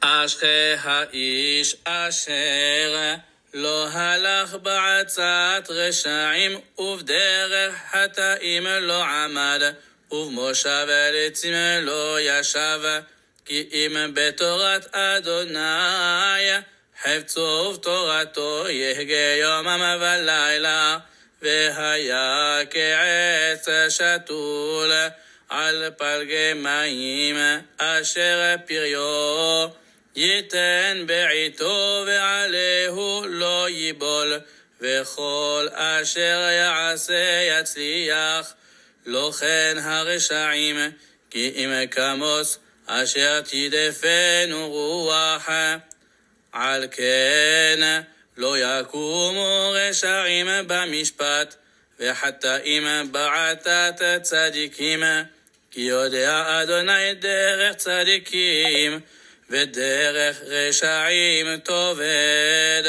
אשרי האיש אשר לא הלך בעצת רשעים ובדרך חטאים לא עמד ובמושב עצים לא ישב כי אם בתורת אדוני חפצו תורתו יהגה יומם ולילה והיה כעץ שתול על פלגי מים אשר פריו ייתן בעיתו ועליהו לא ייבול וכל אשר יעשה יצליח. לא כן הרשעים כי אם כמוס אשר תדפנו רוח. על כן לא יקומו רשעים במשפט וחטאים בעתת צדיקים כי יודע אדוני דרך צדיקים ודרך רשעים תאבד.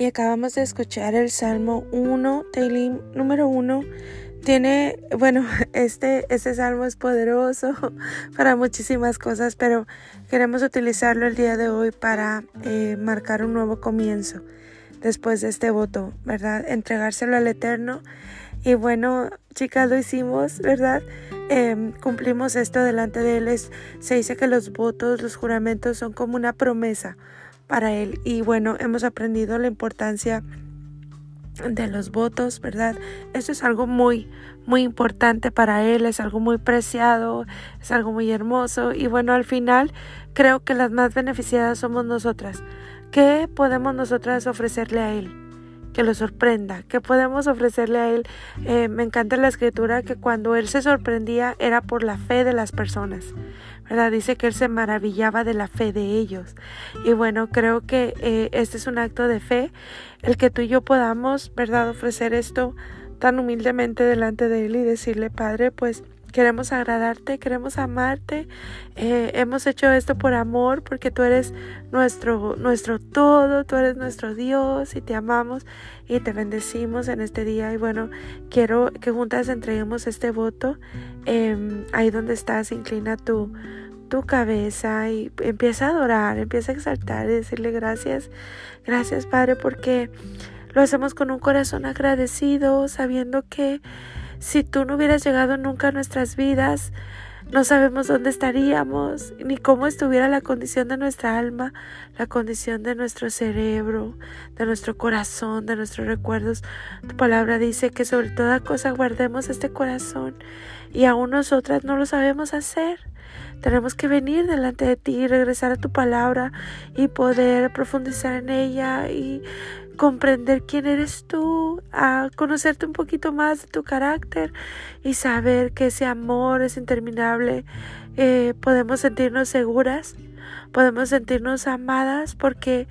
Y acabamos de escuchar el Salmo 1, Teilim número 1. tiene, bueno, este, este salmo es poderoso para muchísimas cosas, pero queremos utilizarlo el día de hoy para eh, marcar un nuevo comienzo después de este voto, ¿verdad? Entregárselo al Eterno. Y bueno, chicas, lo hicimos, ¿verdad? Em, cumplimos esto delante de Él. se dice que los votos, los juramentos son como una promesa para Él. Y bueno, hemos aprendido la importancia de los votos, ¿verdad? Esto es algo muy, muy importante para Él, es algo muy preciado, es algo muy hermoso. Y bueno, al final creo que las más beneficiadas somos nosotras. ¿Qué podemos nosotras ofrecerle a Él? Que lo sorprenda, ¿Qué podemos ofrecerle a Él. Eh, me encanta la escritura que cuando Él se sorprendía era por la fe de las personas. ¿verdad? Dice que él se maravillaba de la fe de ellos. Y bueno, creo que eh, este es un acto de fe, el que tú y yo podamos, ¿verdad?, ofrecer esto tan humildemente delante de él y decirle, Padre, pues queremos agradarte, queremos amarte, eh, hemos hecho esto por amor, porque tú eres nuestro, nuestro todo, tú eres nuestro Dios y te amamos y te bendecimos en este día. Y bueno, quiero que juntas entreguemos este voto. Em, ahí donde estás, inclina tu, tu cabeza y empieza a adorar, empieza a exaltar y decirle gracias, gracias Padre, porque lo hacemos con un corazón agradecido, sabiendo que si tú no hubieras llegado nunca a nuestras vidas, no sabemos dónde estaríamos, ni cómo estuviera la condición de nuestra alma, la condición de nuestro cerebro, de nuestro corazón, de nuestros recuerdos. Tu palabra dice que sobre toda cosa guardemos este corazón y aún nosotras no lo sabemos hacer. Tenemos que venir delante de ti, regresar a tu palabra y poder profundizar en ella y comprender quién eres tú, a conocerte un poquito más de tu carácter y saber que ese amor es interminable. Eh, podemos sentirnos seguras, podemos sentirnos amadas porque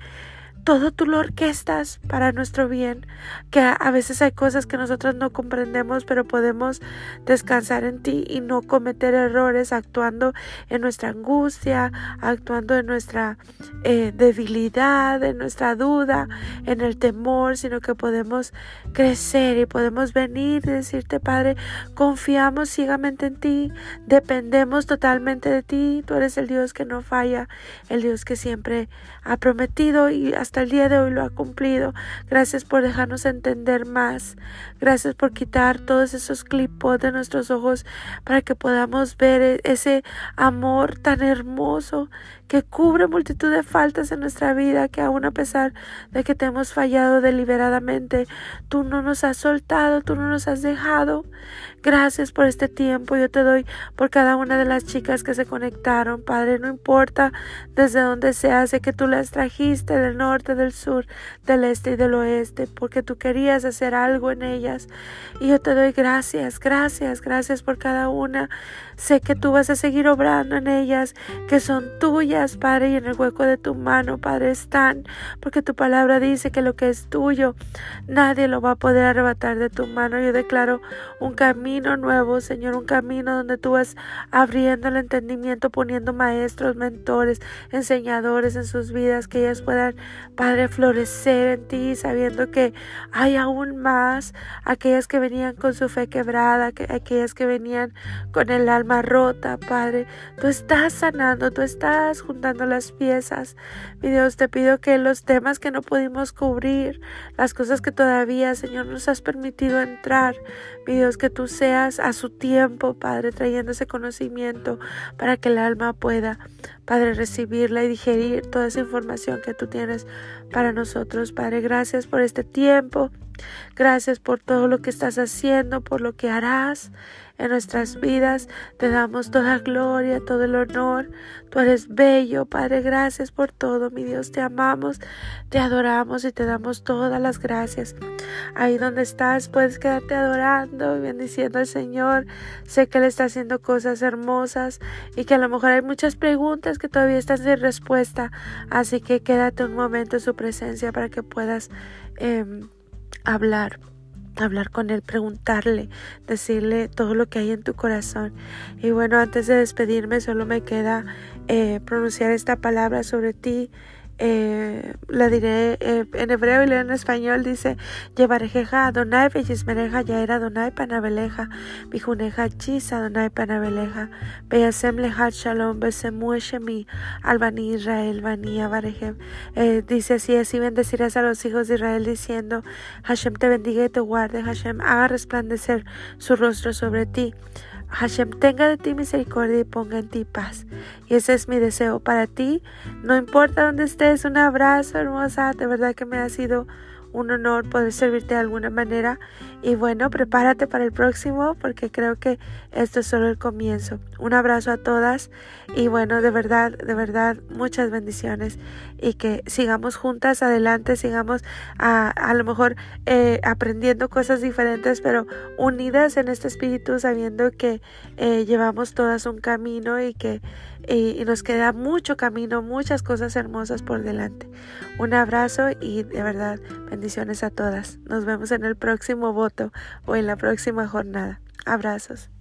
todo tú lo orquestas para nuestro bien, que a veces hay cosas que nosotros no comprendemos, pero podemos descansar en ti y no cometer errores actuando en nuestra angustia, actuando en nuestra eh, debilidad, en nuestra duda, en el temor, sino que podemos crecer y podemos venir y decirte, Padre, confiamos ciegamente en ti, dependemos totalmente de ti, tú eres el Dios que no falla, el Dios que siempre ha prometido y hasta el día de hoy lo ha cumplido. Gracias por dejarnos entender más. Gracias por quitar todos esos clipos de nuestros ojos para que podamos ver e-, ese amor tan hermoso que cubre multitud de faltas en nuestra vida, que aun a pesar de que te hemos fallado deliberadamente, tú no nos has soltado, tú no nos has dejado. Gracias por este tiempo. Yo te doy por cada una de las chicas que se conectaron, Padre. No importa desde dónde sea, sé que tú las trajiste del norte, del sur, del este y del oeste, porque tú querías hacer algo en ellas. Y yo te doy gracias, gracias, gracias por cada una. Sé que tú vas a seguir obrando en ellas, que son tuyas Padre, y en el hueco de tu mano, Padre, están, porque tu palabra dice que lo que es tuyo, nadie lo va a poder arrebatar de tu mano. Yo declaro un camino nuevo, Señor, un camino donde tú vas abriendo el entendimiento, poniendo maestros, mentores, enseñadores en sus vidas, que ellas puedan, Padre, florecer en ti, sabiendo que hay aún más aquellas que venían con su fe quebrada, aquellas que venían con el alma rota, Padre. Tú estás sanando, tú estás juntando las piezas. Mi Dios, te pido que los temas que no pudimos cubrir, las cosas que todavía, Señor, nos has permitido entrar, mi Dios, que tú seas a su tiempo, Padre, trayendo ese conocimiento para que el alma pueda, Padre, recibirla y digerir toda esa información que tú tienes para nosotros. Padre, gracias por este tiempo. Gracias por todo lo que estás haciendo, por lo que harás en nuestras vidas. Te damos toda gloria, todo el honor. Tú eres bello, Padre. Gracias por todo, mi Dios. Te amamos, te adoramos y te damos todas las gracias. Ahí donde estás, puedes quedarte adorando y bendiciendo al Señor. Sé que Él está haciendo cosas hermosas y que a lo mejor hay muchas preguntas que todavía están sin respuesta. Así que quédate un momento en su presencia para que puedas em, hablar hablar con él, preguntarle, decirle todo lo que hay en tu corazón. Y bueno, antes de despedirme, solo me queda eh, pronunciar esta palabra sobre ti eh, la diré eh, en hebreo y en español, dice, Llevarejeja Adonai, Bellismereja, era Adonai, Panabeleja, Bijuneja, Chis Adonai, Panabeleja, Beyasem Lehat Shalom, Besemu Albani Israel, Bani Avarejem. Eh, dice así, así bendecirás a los hijos de Israel diciendo, Hashem te bendiga y te guarde, Hashem haga resplandecer su rostro sobre ti. Hashem tenga de ti misericordia y ponga en ti paz. Y ese es mi deseo para ti. No importa dónde estés, un abrazo hermosa. De verdad que me ha sido un honor poder servirte de alguna manera. Y bueno, prepárate para el próximo porque creo que esto es solo el comienzo. Un abrazo a todas y bueno, de verdad, de verdad, muchas bendiciones y que sigamos juntas adelante, sigamos a, a lo mejor eh, aprendiendo cosas diferentes, pero unidas en este espíritu, sabiendo que eh, llevamos todas un camino y que y, nos queda mucho camino, muchas cosas hermosas por delante. Un abrazo y de verdad bendiciones a todas. Nos vemos en el próximo voto o en la próxima jornada. Abrazos.